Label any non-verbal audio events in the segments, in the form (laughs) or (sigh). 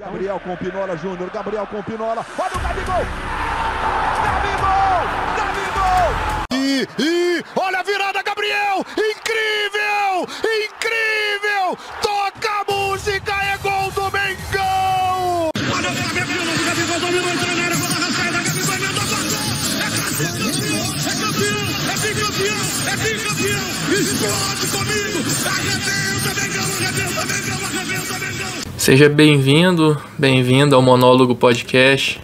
Gabriel com Pinola Júnior, Gabriel com Pinola, olha o Gabigol! Gabigol! Gabigol! E, e olha a virada, Gabriel! Incrível! Incrível! Toca a música, é gol do Mengão! Olha o Flamengo, o Gabigol dominou, entrou na área, bola rasgada, Gabigol emendou, passou! É campeão, é bicampeão, é bicampeão! Explode comigo! Arrebenta, Mengão, arrebenta, Mengão, arrebenta, Mengão! Seja bem-vindo, bem-vindo ao Monólogo Podcast.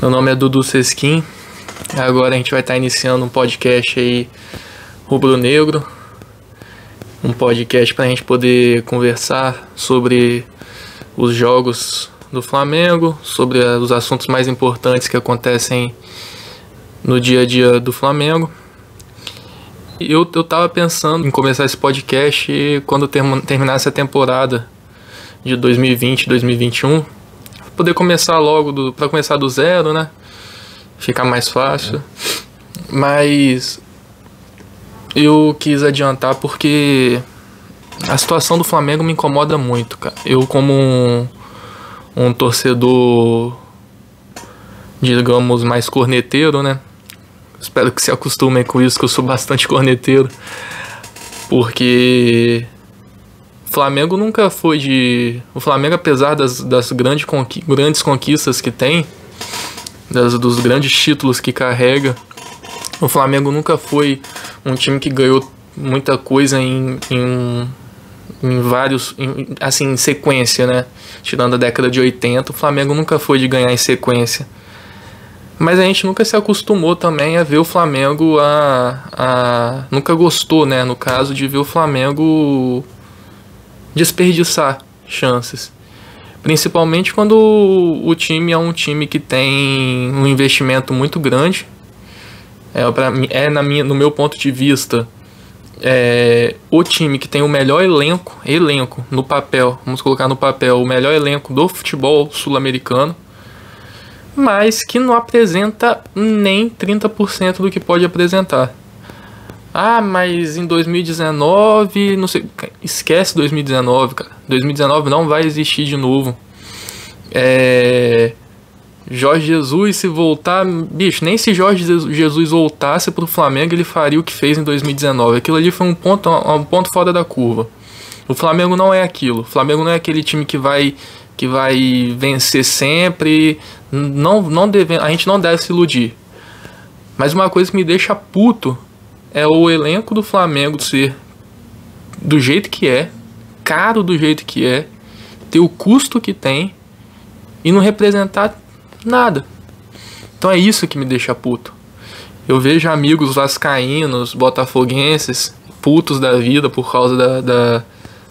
Meu nome é Dudu Sesquim. Agora a gente vai estar iniciando um podcast aí rubro-negro. Um podcast para a gente poder conversar sobre os jogos do Flamengo, sobre os assuntos mais importantes que acontecem no dia a dia do Flamengo. Eu, eu tava pensando em começar esse podcast quando term- terminasse a temporada de 2020, 2021, pra poder começar logo para começar do zero, né? Ficar mais fácil. Mas eu quis adiantar porque a situação do Flamengo me incomoda muito, cara. Eu como um, um torcedor digamos mais corneteiro, né? Espero que se acostumem com isso, que eu sou bastante corneteiro. Porque Flamengo nunca foi de. O Flamengo, apesar das, das grandes, conqui... grandes conquistas que tem, das, dos grandes títulos que carrega, o Flamengo nunca foi um time que ganhou muita coisa em, em, em vários. Em, assim, em sequência, né? Tirando a década de 80, o Flamengo nunca foi de ganhar em sequência. Mas a gente nunca se acostumou também a ver o Flamengo a, a. Nunca gostou, né? No caso de ver o Flamengo desperdiçar chances. Principalmente quando o time é um time que tem um investimento muito grande. É, pra, é na minha, no meu ponto de vista, é, o time que tem o melhor elenco, elenco no papel, vamos colocar no papel, o melhor elenco do futebol sul-americano, mas que não apresenta nem 30% do que pode apresentar. Ah, mas em 2019, não sei, esquece 2019, cara. 2019 não vai existir de novo. É, Jorge Jesus se voltar, bicho, nem se Jorge Jesus voltasse pro Flamengo, ele faria o que fez em 2019. Aquilo ali foi um ponto, um ponto fora da curva. O Flamengo não é aquilo. O Flamengo não é aquele time que vai que vai vencer sempre. Não, não deve, a gente não deve se iludir. Mas uma coisa que me deixa puto é o elenco do Flamengo ser do jeito que é, caro do jeito que é, ter o custo que tem e não representar nada. Então é isso que me deixa puto. Eu vejo amigos vascaínos, botafoguenses, putos da vida por causa da, da,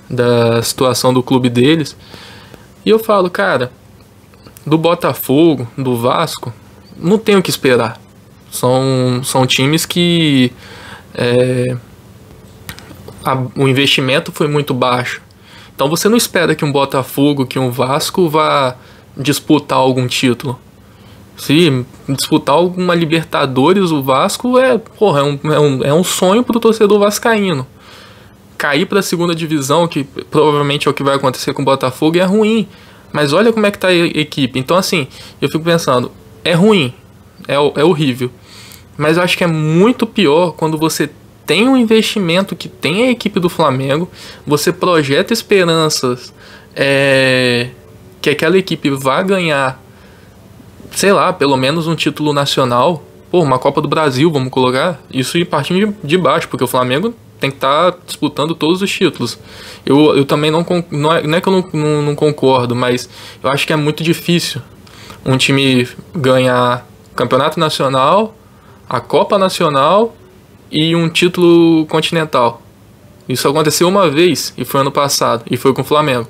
da situação do clube deles. E eu falo, cara, do Botafogo, do Vasco, não tenho o que esperar. São, são times que é, a- o investimento foi muito baixo. Então você não espera que um Botafogo, que um Vasco vá disputar algum título. Se disputar alguma Libertadores, o Vasco é, porra, é, um, é, um, é um sonho pro torcedor vascaíno. Cair pra segunda divisão, que provavelmente é o que vai acontecer com o Botafogo, é ruim. Mas olha como é que tá a equipe. Então, assim, eu fico pensando, é ruim, é, é horrível. Mas eu acho que é muito pior quando você tem um investimento que tem a equipe do Flamengo, você projeta esperanças é, que aquela equipe vá ganhar, sei lá, pelo menos um título nacional, pô, uma Copa do Brasil, vamos colocar, isso ir partindo de, de baixo, porque o Flamengo tem que estar disputando todos os títulos. Eu, eu também não, não, é, não é que eu não, não, não concordo, mas eu acho que é muito difícil um time ganhar campeonato nacional, a Copa Nacional e um título continental. Isso aconteceu uma vez e foi ano passado, e foi com o Flamengo.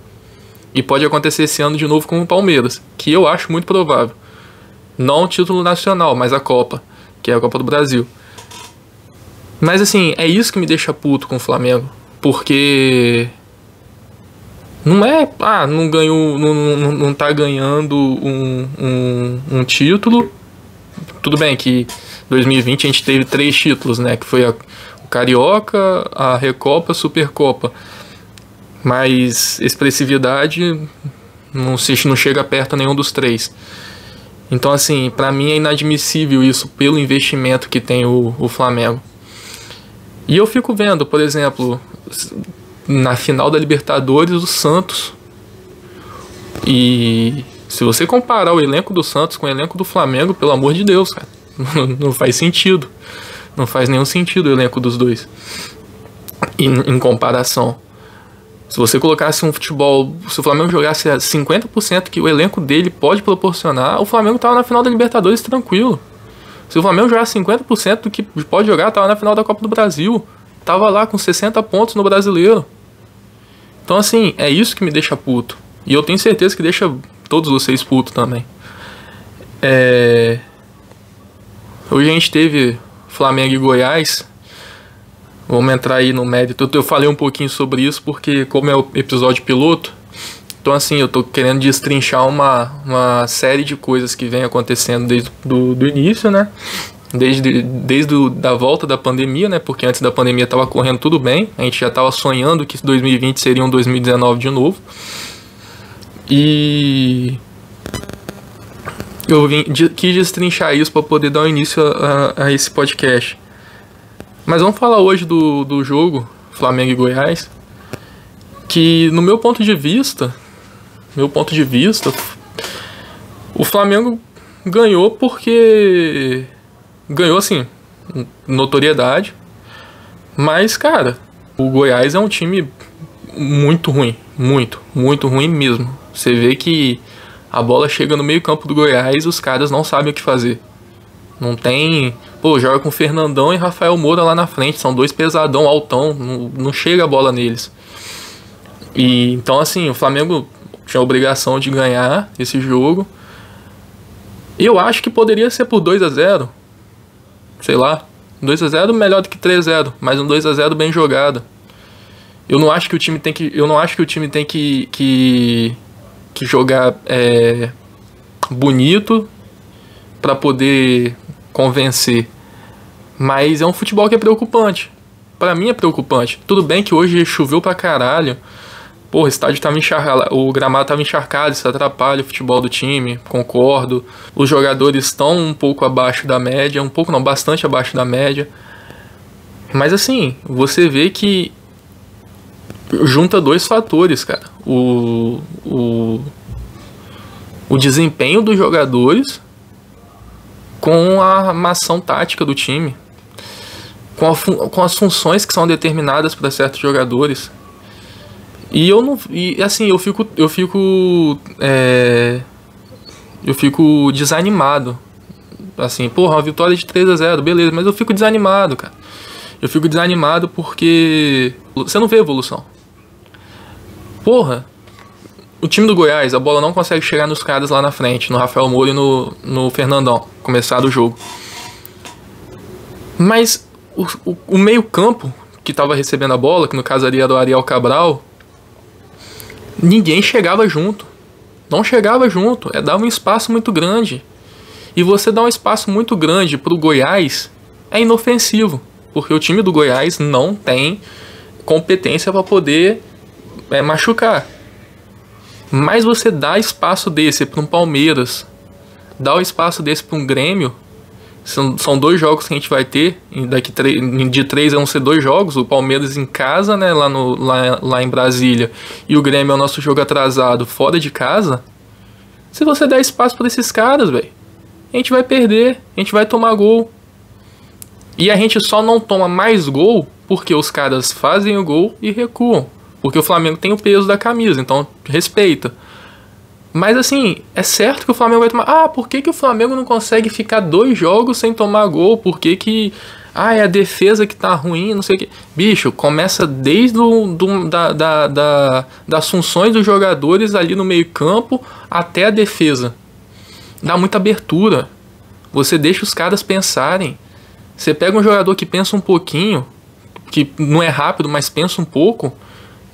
E pode acontecer esse ano de novo com o Palmeiras, que eu acho muito provável. Não o título nacional, mas a Copa, que é a Copa do Brasil. Mas assim, é isso que me deixa puto com o Flamengo. Porque. Não é. Ah, não ganhou. Não, não, não tá ganhando um, um, um título. Tudo bem que 2020 a gente teve três títulos, né? Que foi a, o Carioca, a Recopa, a Supercopa. Mas expressividade Não, se, não chega perto a nenhum dos três. Então, assim, para mim é inadmissível isso pelo investimento que tem o, o Flamengo. E eu fico vendo, por exemplo, na final da Libertadores, o Santos. E se você comparar o elenco do Santos com o elenco do Flamengo, pelo amor de Deus, cara, (laughs) não faz sentido. Não faz nenhum sentido o elenco dos dois. Em, em comparação. Se você colocasse um futebol, se o Flamengo jogasse a 50% que o elenco dele pode proporcionar, o Flamengo tava na final da Libertadores tranquilo. Se o Flamengo jogasse 50% do que pode jogar, tava na final da Copa do Brasil. Tava lá com 60 pontos no Brasileiro. Então assim, é isso que me deixa puto. E eu tenho certeza que deixa todos vocês putos também. É... Hoje a gente teve Flamengo e Goiás. Vamos entrar aí no mérito. Eu falei um pouquinho sobre isso porque, como é o episódio piloto, então assim, eu tô querendo destrinchar uma, uma série de coisas que vem acontecendo desde do, do início, né? Desde, desde da volta da pandemia, né? Porque antes da pandemia tava correndo tudo bem. A gente já tava sonhando que 2020 seria um 2019 de novo. E eu vim, quis destrinchar isso para poder dar início a, a, esse podcast. Mas vamos falar hoje do, do jogo Flamengo e Goiás, que no meu ponto de vista, meu ponto de vista, o Flamengo ganhou porque ganhou assim notoriedade, mas cara, o Goiás é um time muito ruim, muito, muito ruim mesmo. Você vê que a bola chega no meio-campo do Goiás, os caras não sabem o que fazer. Não tem. Pô, joga com Fernandão e Rafael Moura lá na frente. São dois pesadão, altão. Não, não chega a bola neles. E então, assim, o Flamengo tinha a obrigação de ganhar esse jogo. Eu acho que poderia ser por 2 a 0 Sei lá. 2 a 0 melhor do que 3 a 0 mas um 2 a 0 bem jogado. Eu não acho que o time tem que. Eu não acho que o time tem que. que que jogar é, bonito para poder convencer. Mas é um futebol que é preocupante. Para mim é preocupante. Tudo bem que hoje choveu pra caralho. Porra, o estádio tava encharcado, o gramado tava encharcado, isso atrapalha o futebol do time, concordo. Os jogadores estão um pouco abaixo da média, um pouco não, bastante abaixo da média. Mas assim, você vê que junta dois fatores, cara. O, o, o desempenho dos jogadores com a armação tática do time, com, a, com as funções que são determinadas para certos jogadores. E eu não. E assim, eu fico. Eu fico. É, eu fico desanimado. Assim, porra, uma vitória de 3 a 0 beleza, mas eu fico desanimado, cara. Eu fico desanimado porque você não vê evolução. Porra, o time do Goiás, a bola não consegue chegar nos caras lá na frente, no Rafael Moura e no, no Fernandão, começar o jogo. Mas o, o, o meio-campo que estava recebendo a bola, que no caso ali era do Ariel Cabral, ninguém chegava junto. Não chegava junto, é dar um espaço muito grande. E você dar um espaço muito grande para o Goiás é inofensivo, porque o time do Goiás não tem competência para poder é, machucar. Mas você dá espaço desse para um Palmeiras, dá o espaço desse para um Grêmio. São, são dois jogos que a gente vai ter. Daqui de três vão ser dois jogos. O Palmeiras em casa, né, lá, no, lá, lá em Brasília. E o Grêmio é o nosso jogo atrasado fora de casa. Se você der espaço para esses caras, velho, a gente vai perder. A gente vai tomar gol. E a gente só não toma mais gol porque os caras fazem o gol e recuam. Porque o Flamengo tem o peso da camisa, então respeita. Mas assim, é certo que o Flamengo vai tomar. Ah, por que, que o Flamengo não consegue ficar dois jogos sem tomar gol? Por que, que. Ah, é a defesa que tá ruim, não sei o que. Bicho, começa desde do, da, da, da, das funções dos jogadores ali no meio-campo até a defesa. Dá muita abertura. Você deixa os caras pensarem. Você pega um jogador que pensa um pouquinho, que não é rápido, mas pensa um pouco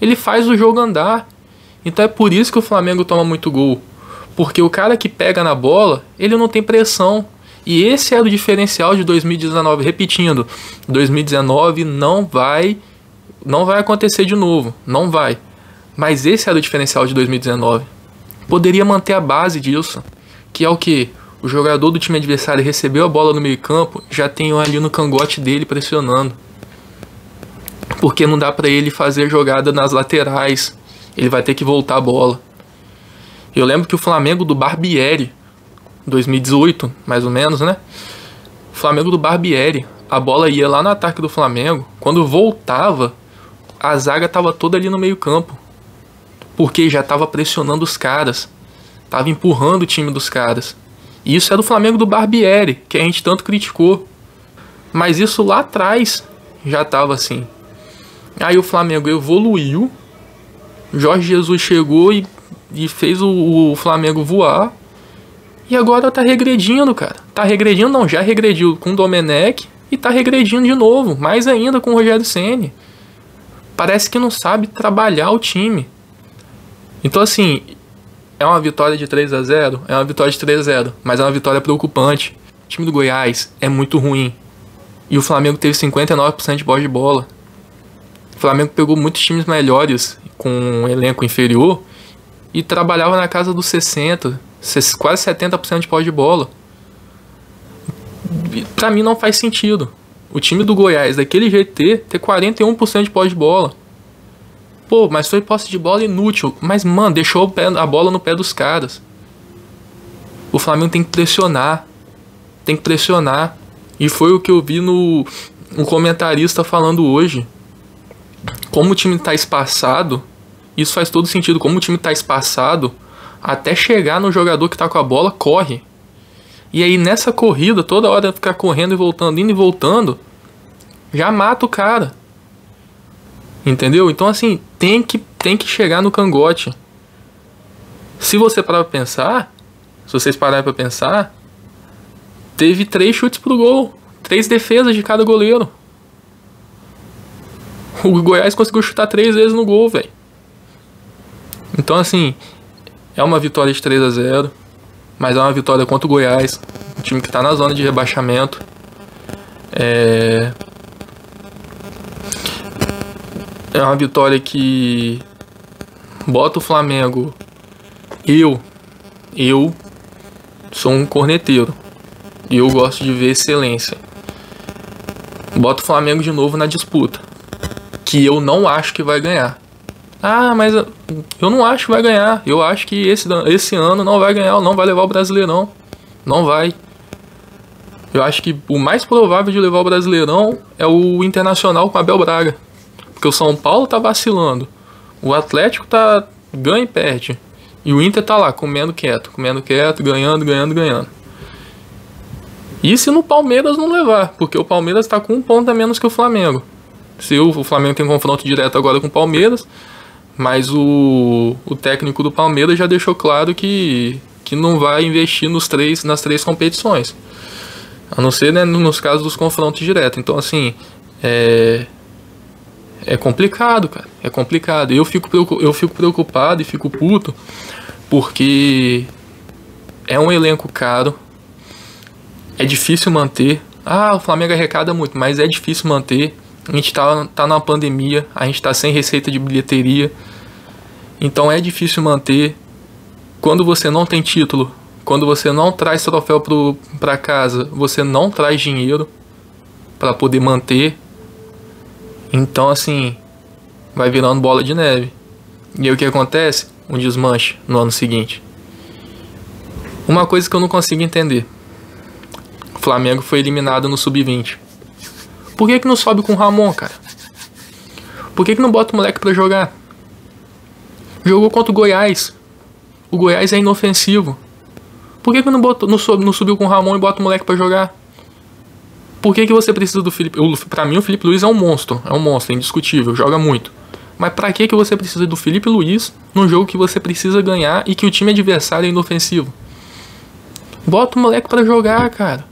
ele faz o jogo andar. Então é por isso que o Flamengo toma muito gol. Porque o cara que pega na bola, ele não tem pressão. E esse é o diferencial de 2019. Repetindo, 2019 não vai não vai acontecer de novo, não vai. Mas esse era o diferencial de 2019. Poderia manter a base disso, que é o que o jogador do time adversário recebeu a bola no meio-campo, já tem ali no cangote dele pressionando. Porque não dá para ele fazer jogada nas laterais. Ele vai ter que voltar a bola. Eu lembro que o Flamengo do Barbieri, 2018, mais ou menos, né? O Flamengo do Barbieri, a bola ia lá no ataque do Flamengo, quando voltava, a zaga tava toda ali no meio-campo. Porque já tava pressionando os caras. Tava empurrando o time dos caras. E isso é do Flamengo do Barbieri, que a gente tanto criticou. Mas isso lá atrás já tava assim. Aí o Flamengo evoluiu. Jorge Jesus chegou e, e fez o, o Flamengo voar. E agora tá regredindo, cara. Tá regredindo, não, já regrediu com o Domenech e tá regredindo de novo, mais ainda com o Rogério Ceni. Parece que não sabe trabalhar o time. Então assim, é uma vitória de 3 a 0, é uma vitória de 3 a 0, mas é uma vitória preocupante. O time do Goiás é muito ruim. E o Flamengo teve 59% de bola de bola. Flamengo pegou muitos times melhores com um elenco inferior e trabalhava na casa dos 60, quase 70% de pós de bola. Pra mim não faz sentido. O time do Goiás, daquele ter, ter 41% de pós de bola. Pô, mas foi posse de bola inútil. Mas, mano, deixou pé, a bola no pé dos caras. O Flamengo tem que pressionar. Tem que pressionar. E foi o que eu vi no um comentarista falando hoje. Como o time tá espaçado, isso faz todo sentido. Como o time tá espaçado, até chegar no jogador que tá com a bola, corre. E aí nessa corrida, toda hora ficar correndo e voltando, indo e voltando, já mata o cara. Entendeu? Então assim, tem que tem que chegar no cangote. Se você parar pra pensar, se vocês pararem pra pensar, teve três chutes pro gol, três defesas de cada goleiro. (laughs) O Goiás conseguiu chutar três vezes no gol, velho. Então assim, é uma vitória de 3 a 0 mas é uma vitória contra o Goiás, um time que está na zona de rebaixamento. É... é uma vitória que bota o Flamengo. Eu, eu sou um corneteiro e eu gosto de ver excelência. Bota o Flamengo de novo na disputa, que eu não acho que vai ganhar. Ah, mas eu não acho que vai ganhar. Eu acho que esse, esse ano não vai ganhar, não vai levar o Brasileirão. Não vai. Eu acho que o mais provável de levar o Brasileirão é o Internacional com Abel Braga. Porque o São Paulo tá vacilando. O Atlético tá ganha e perde. E o Inter tá lá comendo quieto, comendo quieto, ganhando, ganhando, ganhando. E se no Palmeiras não levar? Porque o Palmeiras tá com um ponto a menos que o Flamengo. Se o Flamengo tem confronto direto agora com o Palmeiras, mas o, o técnico do Palmeiras já deixou claro que, que não vai investir nos três, nas três competições. A não ser né, nos casos dos confrontos diretos. Então, assim, é, é complicado, cara. É complicado. Eu fico, eu fico preocupado e fico puto porque é um elenco caro, é difícil manter. Ah, o Flamengo arrecada muito, mas é difícil manter. A gente tá, tá numa pandemia, a gente tá sem receita de bilheteria. Então é difícil manter. Quando você não tem título, quando você não traz troféu para casa, você não traz dinheiro para poder manter. Então assim, vai virando bola de neve. E aí o que acontece? Um desmanche no ano seguinte. Uma coisa que eu não consigo entender. O Flamengo foi eliminado no sub-20. Por que, que não sobe com o Ramon, cara? Por que, que não bota o moleque pra jogar? Jogou contra o Goiás. O Goiás é inofensivo. Por que, que não, botou, não, não subiu com o Ramon e bota o moleque pra jogar? Por que, que você precisa do Felipe? Pra mim, o Felipe Luiz é um monstro. É um monstro, é indiscutível, joga muito. Mas pra que, que você precisa do Felipe Luiz num jogo que você precisa ganhar e que o time adversário é inofensivo? Bota o moleque para jogar, cara.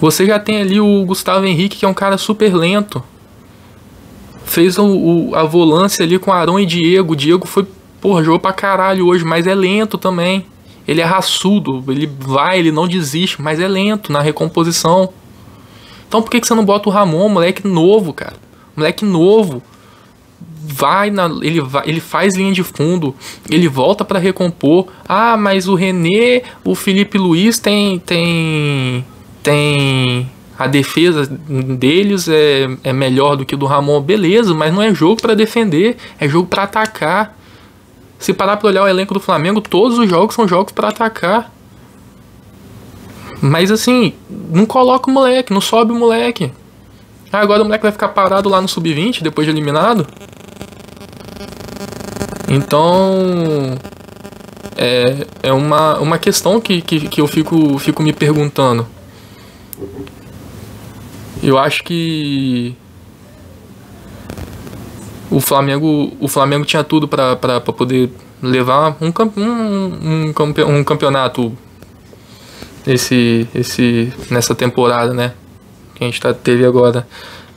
Você já tem ali o Gustavo Henrique, que é um cara super lento. Fez o, o a volância ali com Arão e Diego. O Diego foi, porra, jogou pra caralho hoje, mas é lento também. Ele é raçudo, ele vai, ele não desiste, mas é lento na recomposição. Então por que, que você não bota o Ramon, moleque novo, cara? Moleque novo. vai na, ele vai, ele faz linha de fundo, ele volta para recompor. Ah, mas o René, o Felipe Luiz tem tem tem a defesa deles é, é melhor do que do Ramon, beleza, mas não é jogo para defender, é jogo para atacar. Se parar para olhar o elenco do Flamengo, todos os jogos são jogos para atacar. Mas assim, não coloca o moleque, não sobe o moleque. Ah, agora o moleque vai ficar parado lá no sub-20 depois de eliminado? Então. É, é uma, uma questão que, que, que eu fico, fico me perguntando. Eu acho que. O Flamengo, o Flamengo tinha tudo para poder levar um, um, um, um campeonato esse, esse, nessa temporada, né? Que a gente tá, teve agora,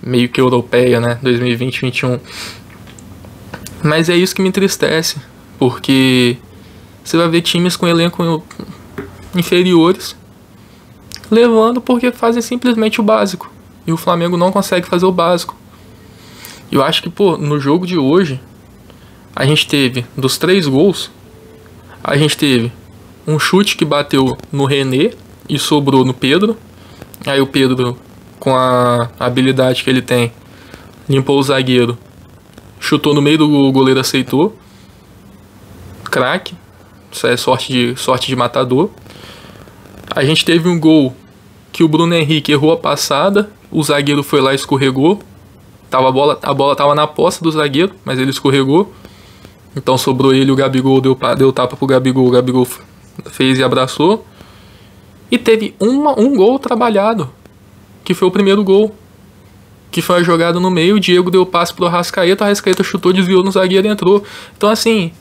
meio que europeia, né? 2020-21. Mas é isso que me entristece, porque você vai ver times com elenco inferiores levando porque fazem simplesmente o básico. E o Flamengo não consegue fazer o básico. Eu acho que, pô, no jogo de hoje, a gente teve dos três gols, a gente teve um chute que bateu no René e sobrou no Pedro. Aí o Pedro, com a habilidade que ele tem, limpou o zagueiro, chutou no meio do gol, o goleiro aceitou. Craque. Isso é sorte de, sorte de matador. A gente teve um gol que o Bruno Henrique errou a passada, o zagueiro foi lá e escorregou. Tava a, bola, a bola tava na poça do zagueiro, mas ele escorregou. Então sobrou ele, o Gabigol deu, deu tapa pro Gabigol, o Gabigol fez e abraçou. E teve uma, um gol trabalhado, que foi o primeiro gol. Que foi a jogada no meio, o Diego deu passe pro Arrascaeta, o Arrascaeta chutou, desviou no zagueiro e entrou. Então assim,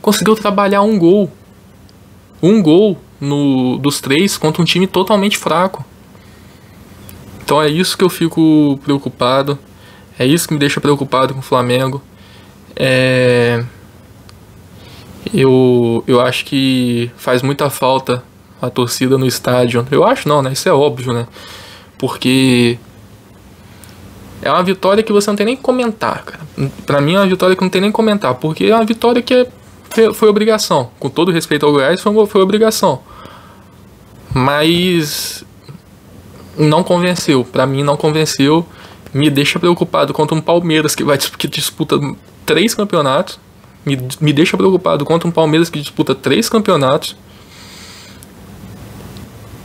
conseguiu trabalhar um gol. Um gol no, dos três contra um time totalmente fraco. Então é isso que eu fico preocupado. É isso que me deixa preocupado com o Flamengo. É eu, eu acho que faz muita falta a torcida no estádio. Eu acho não, né? Isso é óbvio, né? Porque é uma vitória que você não tem nem comentar, cara. Pra mim é uma vitória que não tem nem comentar, porque é uma vitória que é, foi obrigação. Com todo respeito ao Goiás, foi, foi obrigação. Mas não convenceu. Pra mim não convenceu. Me deixa preocupado contra um Palmeiras que vai que disputa três campeonatos me, me deixa preocupado contra um Palmeiras que disputa três campeonatos.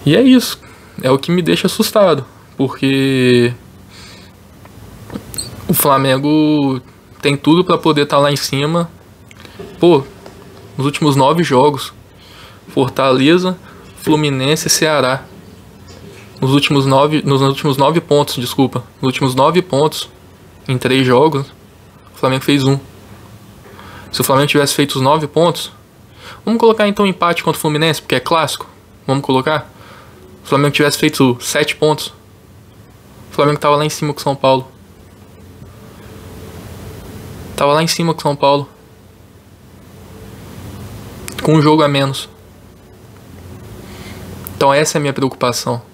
E é isso. É o que me deixa assustado. Porque o Flamengo tem tudo para poder estar tá lá em cima. Pô, nos últimos nove jogos, Fortaleza, Fluminense e Ceará. Nos últimos nove, nos últimos nove pontos, desculpa. Nos últimos nove pontos em três jogos, o Flamengo fez um. Se o Flamengo tivesse feito os 9 pontos, vamos colocar então empate contra o Fluminense, porque é clássico. Vamos colocar. Se o Flamengo tivesse feito 7 pontos, o Flamengo tava lá em cima com o São Paulo. Tava lá em cima com o São Paulo. Com um jogo a menos. Então essa é a minha preocupação.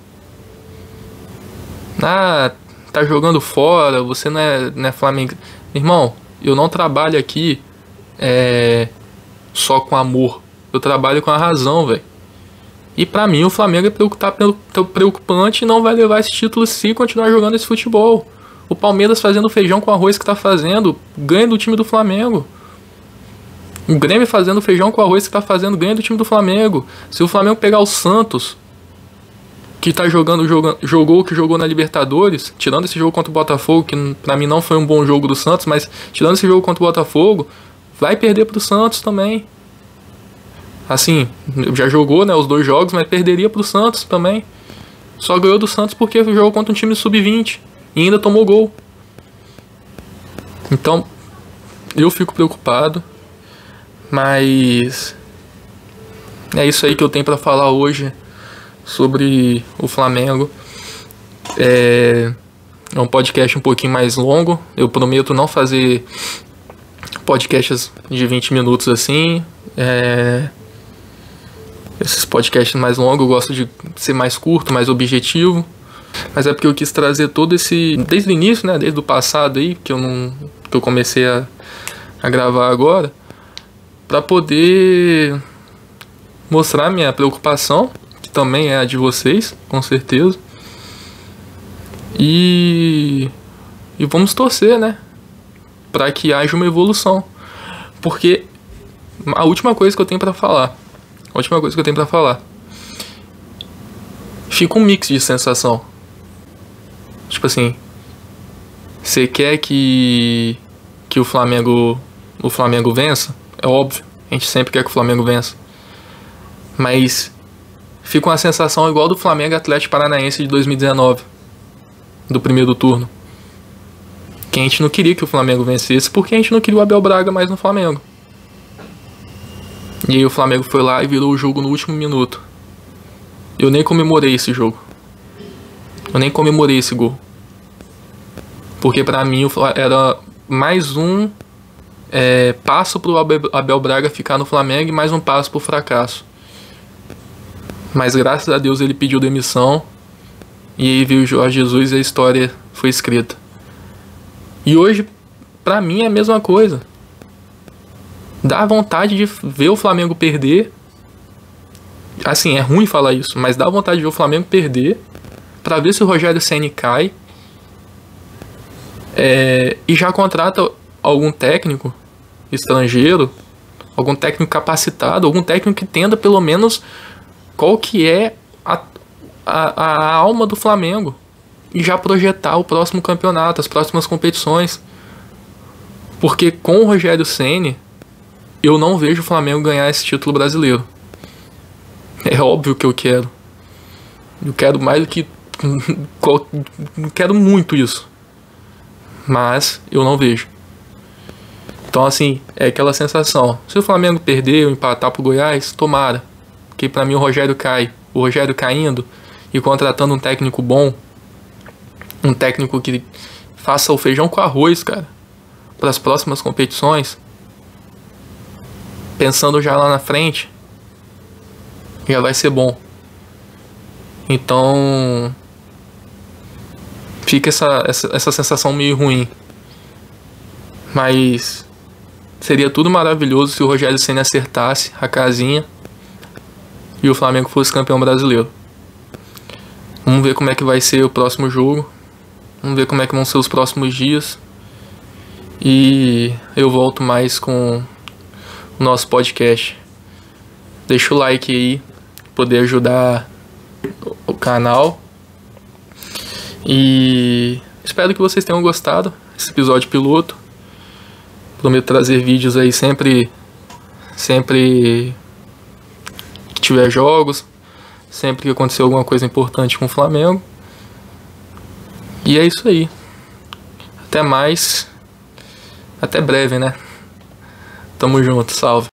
Ah, tá jogando fora, você não é, não é Flamengo. Irmão, eu não trabalho aqui é, só com amor. Eu trabalho com a razão, velho. E para mim o Flamengo é tá preocupante e não vai levar esse título se continuar jogando esse futebol. O Palmeiras fazendo feijão com arroz que tá fazendo, ganha do time do Flamengo. O Grêmio fazendo feijão com arroz que tá fazendo, ganha do time do Flamengo. Se o Flamengo pegar o Santos, que tá jogando, joga, jogou o que jogou na Libertadores, tirando esse jogo contra o Botafogo, que para mim não foi um bom jogo do Santos, mas tirando esse jogo contra o Botafogo, vai perder para o Santos também. Assim, já jogou né, os dois jogos, mas perderia para o Santos também. Só ganhou do Santos porque jogou contra um time sub-20 e ainda tomou gol. Então, eu fico preocupado, mas é isso aí que eu tenho para falar hoje sobre o Flamengo. É, é um podcast um pouquinho mais longo. Eu prometo não fazer podcasts de 20 minutos assim. É... Esses podcasts mais longos eu gosto de ser mais curto, mais objetivo. Mas é porque eu quis trazer todo esse. Desde o início, né? Desde o passado aí, que eu não. que eu comecei a, a gravar agora. para poder mostrar minha preocupação, que também é a de vocês, com certeza. E. E vamos torcer, né? Para que haja uma evolução. Porque a última coisa que eu tenho para falar, a última coisa que eu tenho para falar, fica um mix de sensação. Tipo assim, você quer que que o Flamengo o Flamengo vença? É óbvio, a gente sempre quer que o Flamengo vença. Mas fica uma sensação igual do Flamengo Atlético Paranaense de 2019, do primeiro turno. Que a gente não queria que o Flamengo vencesse porque a gente não queria o Abel Braga mais no Flamengo. E aí o Flamengo foi lá e virou o jogo no último minuto. Eu nem comemorei esse jogo. Eu nem comemorei esse gol. Porque para mim era mais um é, passo pro Abel Braga ficar no Flamengo e mais um passo pro fracasso. Mas graças a Deus ele pediu demissão. E aí veio o Jorge Jesus e a história foi escrita. E hoje, para mim, é a mesma coisa. Dá vontade de ver o Flamengo perder. Assim, é ruim falar isso, mas dá vontade de ver o Flamengo perder para ver se o Rogério Ceni cai é, e já contrata algum técnico estrangeiro, algum técnico capacitado, algum técnico que entenda pelo menos qual que é a, a, a alma do Flamengo e já projetar o próximo campeonato, as próximas competições. Porque com o Rogério Ceni eu não vejo o Flamengo ganhar esse título brasileiro. É óbvio que eu quero. Eu quero mais do que (laughs) quero muito isso. Mas eu não vejo. Então assim, é aquela sensação. Se o Flamengo perder ou empatar pro Goiás, tomara. Que para mim o Rogério cai. O Rogério caindo e contratando um técnico bom, um técnico que faça o feijão com arroz, cara, para as próximas competições. Pensando já lá na frente, já vai ser bom. Então, fica essa, essa, essa sensação meio ruim. Mas seria tudo maravilhoso se o Rogério Senna acertasse a casinha e o Flamengo fosse campeão brasileiro. Vamos ver como é que vai ser o próximo jogo. Vamos ver como é que vão ser os próximos dias. E eu volto mais com o nosso podcast. Deixa o like aí, poder ajudar o canal. E espero que vocês tenham gostado desse episódio piloto. Prometo trazer vídeos aí sempre sempre que tiver jogos, sempre que acontecer alguma coisa importante com o Flamengo. E é isso aí. Até mais. Até breve, né? Tamo junto, salve.